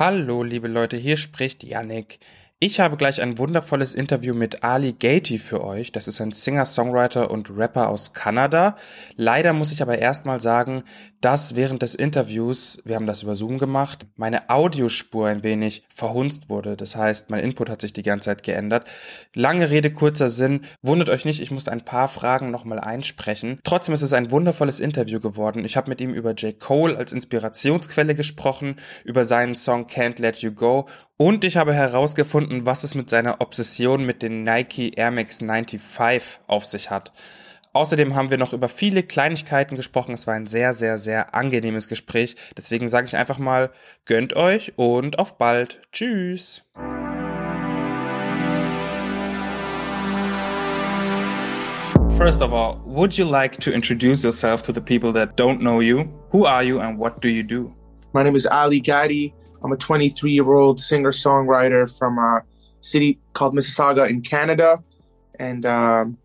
Hallo, liebe Leute, hier spricht Yannick. Ich habe gleich ein wundervolles Interview mit Ali Gatey für euch. Das ist ein Singer-Songwriter und Rapper aus Kanada. Leider muss ich aber erstmal sagen, dass während des Interviews, wir haben das über Zoom gemacht, meine Audiospur ein wenig verhunzt wurde. Das heißt, mein Input hat sich die ganze Zeit geändert. Lange Rede, kurzer Sinn. Wundert euch nicht, ich muss ein paar Fragen nochmal einsprechen. Trotzdem ist es ein wundervolles Interview geworden. Ich habe mit ihm über J. Cole als Inspirationsquelle gesprochen, über seinen Song Can't Let You Go und ich habe herausgefunden, was es mit seiner Obsession mit den Nike Air Max 95 auf sich hat. Außerdem haben wir noch über viele Kleinigkeiten gesprochen. Es war ein sehr, sehr, sehr angenehmes Gespräch. Deswegen sage ich einfach mal, gönnt euch und auf bald. Tschüss. First of all, would you like to introduce yourself to the people that don't know you? Who are you and what do you do? My name is Ali Gadi. I'm a 23 year old singer songwriter from a city called Mississauga in Canada, and um,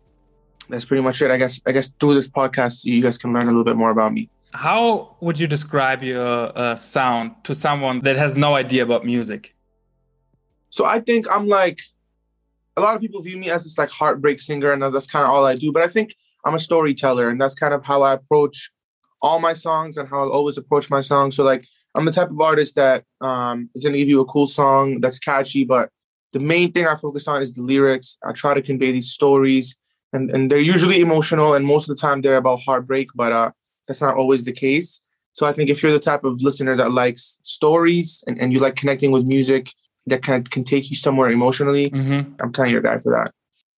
that's pretty much it. I guess I guess through this podcast, you guys can learn a little bit more about me. How would you describe your uh, sound to someone that has no idea about music? So I think I'm like a lot of people view me as this like heartbreak singer, and that's kind of all I do. But I think I'm a storyteller, and that's kind of how I approach all my songs and how I always approach my songs. So like I'm the type of artist that um, is going to give you a cool song that's catchy, but the main thing I focus on is the lyrics. I try to convey these stories, and, and they're usually emotional, and most of the time they're about heartbreak, but uh, that's not always the case. So I think if you're the type of listener that likes stories and, and you like connecting with music that kind of can take you somewhere emotionally, mm-hmm. I'm kind of your guy for that.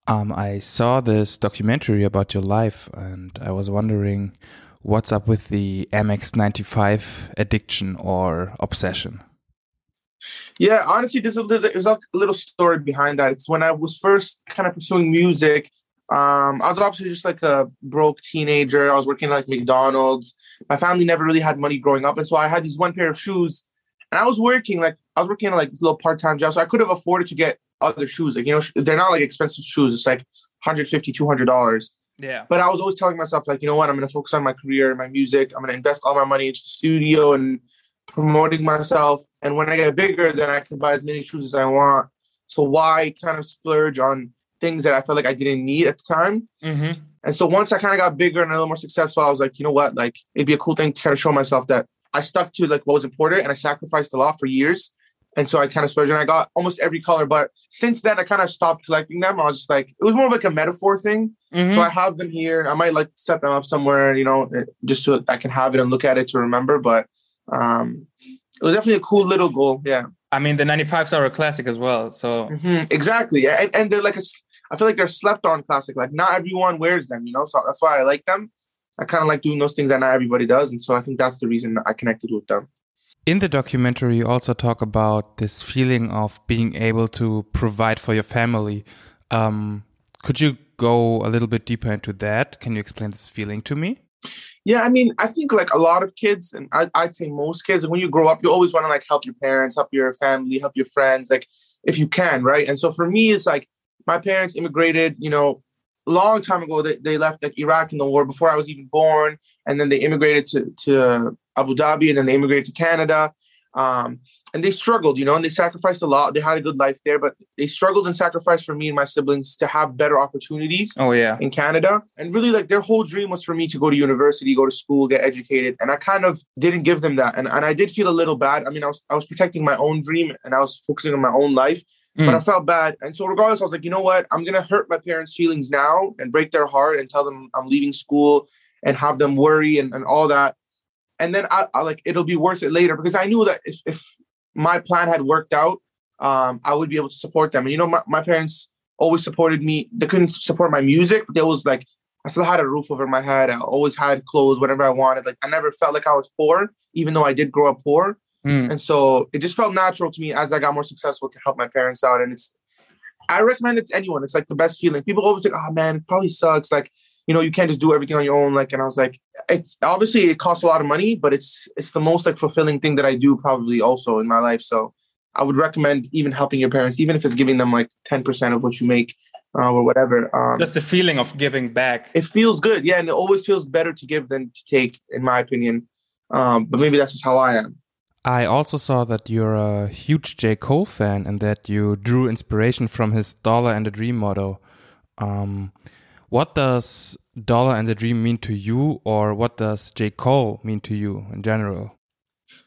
Um, I saw this documentary about your life, and I was wondering what's up with the MX95 addiction or obsession? Yeah, honestly, there's a little, there's a little story behind that. It's when I was first kind of pursuing music. Um, I was obviously just like a broke teenager. I was working like McDonald's. My family never really had money growing up, and so I had these one pair of shoes, and I was working like I was working like little part time jobs, so I could have afforded to get other shoes. Like you know, they're not like expensive shoes. It's like 150 200 dollars yeah. But I was always telling myself, like, you know what, I'm gonna focus on my career and my music. I'm gonna invest all my money into the studio and promoting myself. And when I get bigger, then I can buy as many shoes as I want. So why kind of splurge on things that I felt like I didn't need at the time? Mm-hmm. And so once I kind of got bigger and a little more successful, I was like, you know what, like it'd be a cool thing to kind of show myself that I stuck to like what was important and I sacrificed a lot for years and so I kind of splurged and I got almost every color. But since then, I kind of stopped collecting them. I was just like, it was more of like a metaphor thing. Mm-hmm. So I have them here. I might like set them up somewhere, you know, eh, just so I can have it and look at it to remember. But um, it was definitely a cool little goal. Yeah. I mean, the 95s are a classic as well. So mm-hmm. exactly. And, and they're like, a, I feel like they're slept on classic. Like not everyone wears them, you know, so that's why I like them. I kind of like doing those things that not everybody does. And so I think that's the reason I connected with them. In the documentary, you also talk about this feeling of being able to provide for your family. Um, could you go a little bit deeper into that? Can you explain this feeling to me? Yeah, I mean, I think like a lot of kids, and I, would say most kids, when you grow up, you always want to like help your parents, help your family, help your friends, like if you can, right? And so for me, it's like my parents immigrated, you know, long time ago. They, they left like Iraq in the war before I was even born, and then they immigrated to to Abu Dhabi, and then they immigrated to Canada. Um, and they struggled, you know, and they sacrificed a lot. They had a good life there, but they struggled and sacrificed for me and my siblings to have better opportunities. Oh yeah, in Canada, and really like their whole dream was for me to go to university, go to school, get educated, and I kind of didn't give them that, and and I did feel a little bad. I mean, I was I was protecting my own dream and I was focusing on my own life, mm. but I felt bad, and so regardless, I was like, you know what, I'm gonna hurt my parents' feelings now and break their heart and tell them I'm leaving school and have them worry and, and all that and then I, I, like it'll be worth it later because I knew that if, if my plan had worked out, um, I would be able to support them. And you know, my, my parents always supported me. They couldn't support my music, but there was like I still had a roof over my head. I always had clothes, whatever I wanted. Like I never felt like I was poor, even though I did grow up poor. Mm. And so it just felt natural to me as I got more successful to help my parents out. And it's I recommend it to anyone. It's like the best feeling. People always think, oh man, it probably sucks. Like you know, you can't just do everything on your own. Like, and I was like, it's obviously it costs a lot of money, but it's it's the most like fulfilling thing that I do probably also in my life. So I would recommend even helping your parents, even if it's giving them like 10% of what you make uh, or whatever. Um, just the feeling of giving back. It feels good. Yeah. And it always feels better to give than to take, in my opinion. Um, but maybe that's just how I am. I also saw that you're a huge J. Cole fan and that you drew inspiration from his Dollar and a Dream motto. Um, what does Dollar and a Dream mean to you, or what does J. Cole mean to you in general?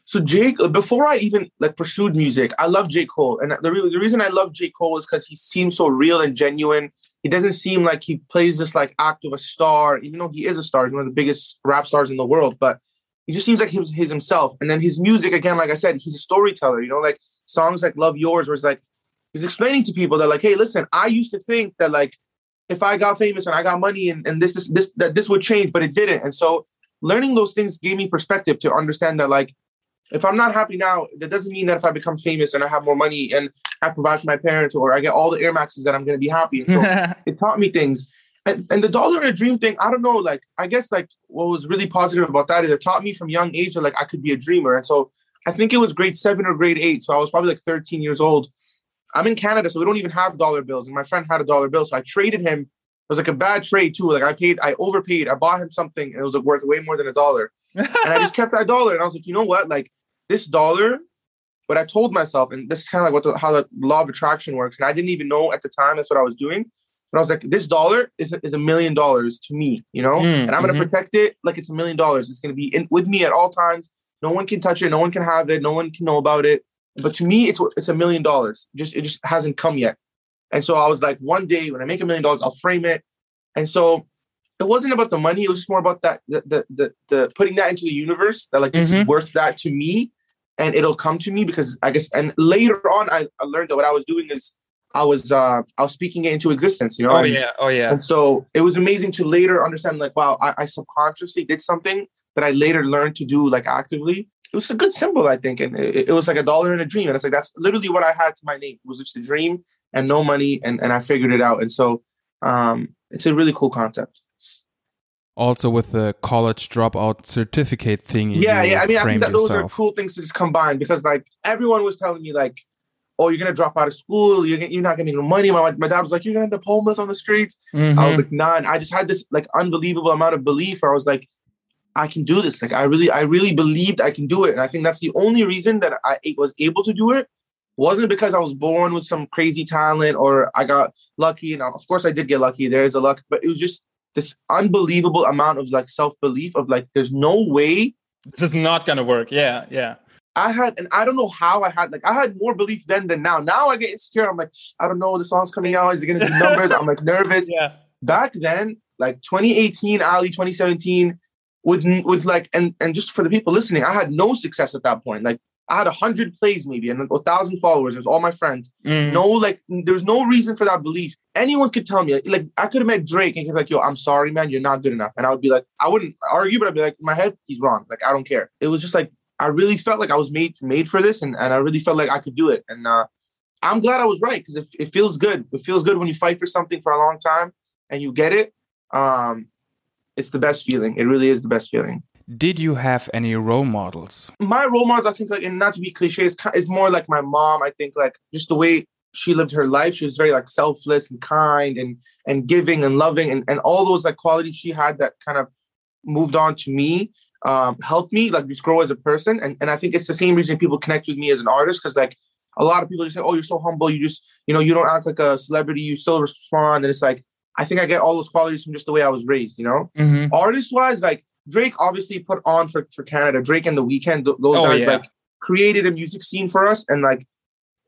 So Jake, before I even like pursued music, I love J. Cole, and the, re- the reason I love J. Cole is because he seems so real and genuine. He doesn't seem like he plays this like act of a star, even though he is a star. He's one of the biggest rap stars in the world, but he just seems like he's, he's himself. And then his music, again, like I said, he's a storyteller. You know, like songs like "Love Yours," where it's like he's explaining to people that like, hey, listen, I used to think that like if I got famous and I got money and, and this is this that this would change, but it didn't. And so learning those things gave me perspective to understand that like if I'm not happy now, that doesn't mean that if I become famous and I have more money and I provide for my parents or I get all the Air Maxes that I'm going to be happy. And so it taught me things. And, and the dollar and a dream thing, I don't know. Like, I guess like what was really positive about that is it taught me from young age that like I could be a dreamer. And so I think it was grade seven or grade eight. So I was probably like 13 years old. I'm in Canada, so we don't even have dollar bills. And my friend had a dollar bill. So I traded him. It was like a bad trade too. Like I paid, I overpaid. I bought him something and it was like worth way more than a dollar. and I just kept that dollar. And I was like, you know what? Like this dollar, but I told myself, and this is kind of like what the, how the law of attraction works. And I didn't even know at the time that's what I was doing. But I was like, this dollar is, is a million dollars to me, you know, mm, and I'm going to mm-hmm. protect it like it's a million dollars. It's going to be in, with me at all times. No one can touch it. No one can have it. No one can know about it. But to me, it's it's a million dollars. Just it just hasn't come yet. And so I was like, one day when I make a million dollars, I'll frame it. And so it wasn't about the money. It was just more about that the the the, the putting that into the universe. That like this mm-hmm. is worth that to me, and it'll come to me because I guess. And later on, I, I learned that what I was doing is I was uh I was speaking it into existence. You know. Oh and, yeah. Oh yeah. And so it was amazing to later understand like wow I, I subconsciously did something that I later learned to do like actively it was a good symbol, I think. And it, it, was like a dollar and a dream. And it's like, that's literally what I had to my name. It was just a dream and no money. And, and I figured it out. And so um, it's a really cool concept. Also with the college dropout certificate thing. Yeah, yeah. I mean, I think that those are cool things to just combine because like everyone was telling me like, oh, you're gonna drop out of school, you're, you're not getting no money. My, my dad was like, you're gonna end up homeless on the streets. Mm-hmm. I was like, nah. And I just had this like unbelievable amount of belief where I was like, I can do this. Like I really, I really believed I can do it. And I think that's the only reason that I was able to do it wasn't because I was born with some crazy talent or I got lucky. And of course I did get lucky. There is a luck, but it was just this unbelievable amount of like self-belief of like, there's no way this is not gonna work. Yeah, yeah. I had, and I don't know how I had, like, I had more belief then than now. Now I get insecure. I'm like, I don't know, the song's coming out. Is it going to be numbers? I'm like nervous. Yeah. Back then, like 2018, Ali, 2017, with with like and and just for the people listening, I had no success at that point. Like I had a hundred plays maybe and a thousand followers. It was all my friends. Mm. No, like there's no reason for that belief. Anyone could tell me, like I could have met Drake and be like, "Yo, I'm sorry, man, you're not good enough." And I would be like, I wouldn't argue, but I'd be like, in my head, he's wrong. Like I don't care. It was just like I really felt like I was made made for this, and and I really felt like I could do it. And uh, I'm glad I was right because it, it feels good. It feels good when you fight for something for a long time and you get it. Um, it's the best feeling. It really is the best feeling. Did you have any role models? My role models, I think, like, and not to be cliche, is, is more like my mom. I think, like, just the way she lived her life. She was very like selfless and kind and and giving and loving and, and all those like qualities she had that kind of moved on to me, um, helped me like just grow as a person. And and I think it's the same reason people connect with me as an artist because like a lot of people just say, "Oh, you're so humble. You just you know you don't act like a celebrity. You still respond." And it's like I think I get all those qualities from just the way I was raised, you know? Mm-hmm. Artist wise, like Drake obviously put on for, for Canada. Drake and The Weeknd, those oh, guys yeah. like created a music scene for us and like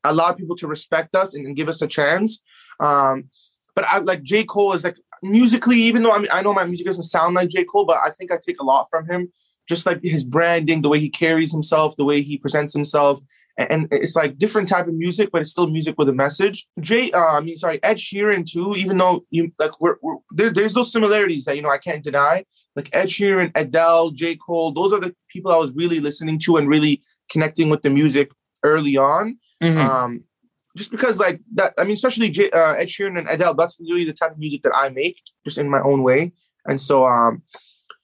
allowed people to respect us and, and give us a chance. Um, but I like J. Cole is like musically, even though I mean I know my music doesn't sound like J. Cole, but I think I take a lot from him. Just like his branding, the way he carries himself, the way he presents himself, and it's like different type of music, but it's still music with a message. Jay, uh, I mean, sorry, Ed Sheeran too. Even though you like, we're, we're there's there's those similarities that you know I can't deny. Like Ed Sheeran, Adele, J Cole, those are the people I was really listening to and really connecting with the music early on. Mm-hmm. Um, just because like that, I mean, especially J, uh, Ed Sheeran and Adele, that's really the type of music that I make, just in my own way. And so, um,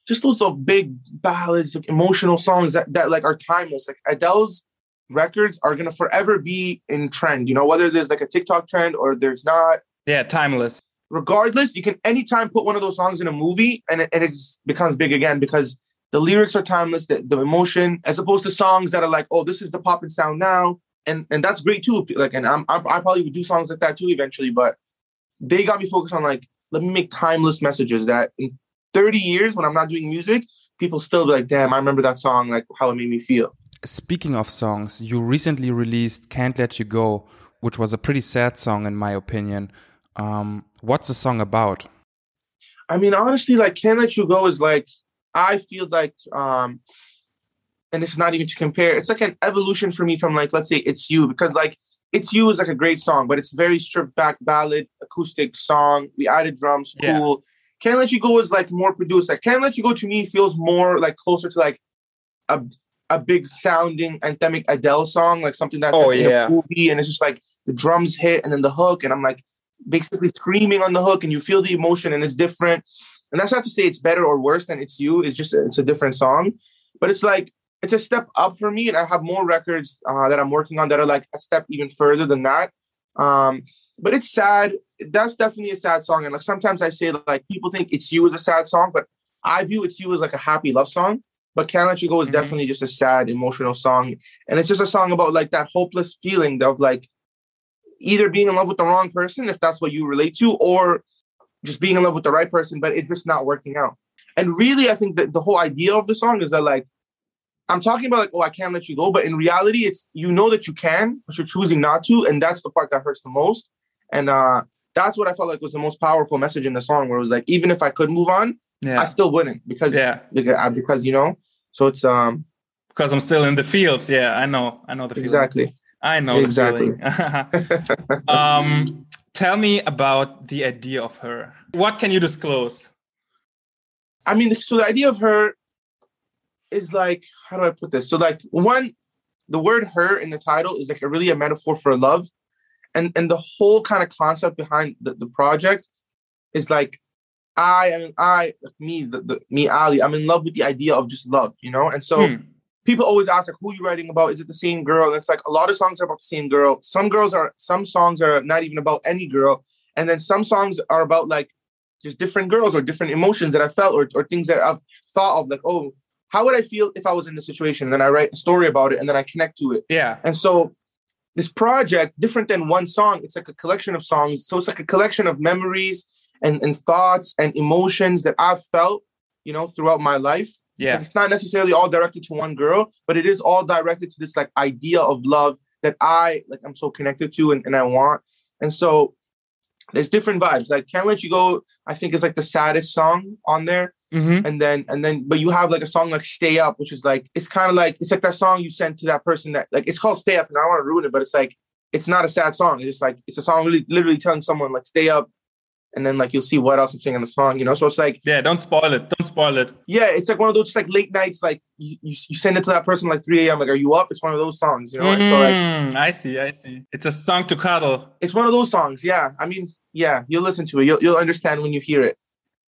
just those the big ballads, like emotional songs that that like are timeless. Like Adele's records are gonna forever be in trend. You know, whether there's like a TikTok trend or there's not. Yeah, timeless. Regardless, you can anytime put one of those songs in a movie and it, and it becomes big again because the lyrics are timeless, the, the emotion, as opposed to songs that are like, oh, this is the pop and sound now. And and that's great too. Like, and I'm, I'm I probably would do songs like that too eventually, but they got me focused on like, let me make timeless messages that in 30 years when I'm not doing music, people still be like, damn, I remember that song, like how it made me feel. Speaking of songs, you recently released Can't Let You Go, which was a pretty sad song in my opinion. Um, what's the song about? I mean, honestly, like Can't Let You Go is like I feel like um and it's not even to compare, it's like an evolution for me from like let's say it's you, because like it's you is like a great song, but it's very stripped back ballad, acoustic song. We added drums, cool. Yeah. Can't Let You Go is like more produced. Like Can't Let You Go to me feels more like closer to like a a big sounding anthemic Adele song, like something that's oh, like yeah. in a movie, and it's just like the drums hit and then the hook, and I'm like basically screaming on the hook, and you feel the emotion, and it's different. And that's not to say it's better or worse than it's you. It's just it's a different song, but it's like it's a step up for me, and I have more records uh, that I'm working on that are like a step even further than that. Um, but it's sad. That's definitely a sad song, and like sometimes I say like people think it's you is a sad song, but I view it's you as like a happy love song. But Can't Let You Go is mm-hmm. definitely just a sad, emotional song. And it's just a song about like that hopeless feeling of like either being in love with the wrong person, if that's what you relate to, or just being in love with the right person, but it's just not working out. And really, I think that the whole idea of the song is that like I'm talking about like, oh, I can't let you go, but in reality, it's you know that you can, but you're choosing not to, and that's the part that hurts the most. And uh that's what I felt like was the most powerful message in the song, where it was like, even if I could move on, yeah. I still wouldn't because yeah. because, uh, because you know? So it's um because I'm still in the fields. Yeah I know. I know the feeling. exactly. I know exactly. um tell me about the idea of her. What can you disclose? I mean so the idea of her is like how do I put this so like one the word her in the title is like a really a metaphor for love and and the whole kind of concept behind the, the project is like I, I mean, I, me, the, the, me, Ali, I'm in love with the idea of just love, you know? And so hmm. people always ask, like, who are you writing about? Is it the same girl? And it's like a lot of songs are about the same girl. Some girls are, some songs are not even about any girl. And then some songs are about like just different girls or different emotions that I felt or, or things that I've thought of, like, oh, how would I feel if I was in this situation? And then I write a story about it and then I connect to it. Yeah. And so this project, different than one song, it's like a collection of songs. So it's like a collection of memories and, and thoughts and emotions that I've felt, you know, throughout my life. Yeah. Like it's not necessarily all directed to one girl, but it is all directed to this like idea of love that I like I'm so connected to and, and I want. And so there's different vibes. Like Can't Let You Go, I think is like the saddest song on there. Mm-hmm. And then and then but you have like a song like Stay Up, which is like it's kind of like it's like that song you sent to that person that like it's called Stay Up, and I don't want to ruin it, but it's like it's not a sad song. It's just like it's a song really literally telling someone like stay up, and then like you'll see what else I'm saying in the song, you know. So it's like yeah, don't spoil it. Don't spoil it. Yeah, it's like one of those just like late nights, like you, you, you send it to that person like 3 a.m. Like, are you up? It's one of those songs, you know. Mm, so like, mm, I see, I see. It's a song to cuddle. It's one of those songs. Yeah, I mean, yeah, you'll listen to it. You'll you'll understand when you hear it.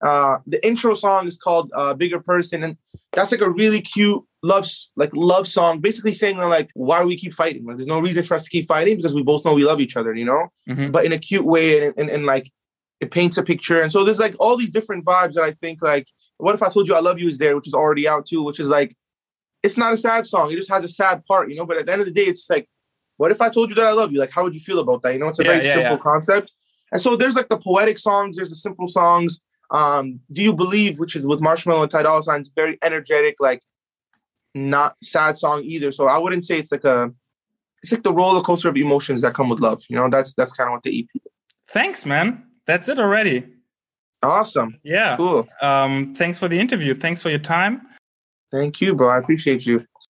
Uh, the intro song is called uh, "Bigger Person," and that's like a really cute love like love song, basically saying like, why do we keep fighting? Like, there's no reason for us to keep fighting because we both know we love each other, you know. Mm-hmm. But in a cute way and, and, and like it paints a picture. And so there's like all these different vibes that I think like, what if I told you I love you is there, which is already out too, which is like, it's not a sad song. It just has a sad part, you know. But at the end of the day, it's like, what if I told you that I love you? Like, how would you feel about that? You know, it's a yeah, very yeah, simple yeah. concept. And so there's like the poetic songs, there's the simple songs. Um, Do You Believe, which is with Marshmello and Ty Dolla Signs, very energetic, like not sad song either. So I wouldn't say it's like a it's like the roller coaster of emotions that come with love. You know, that's that's kind of what the EP. Thanks, man. That's it already. Awesome. Yeah. Cool. Um, thanks for the interview. Thanks for your time. Thank you, bro. I appreciate you.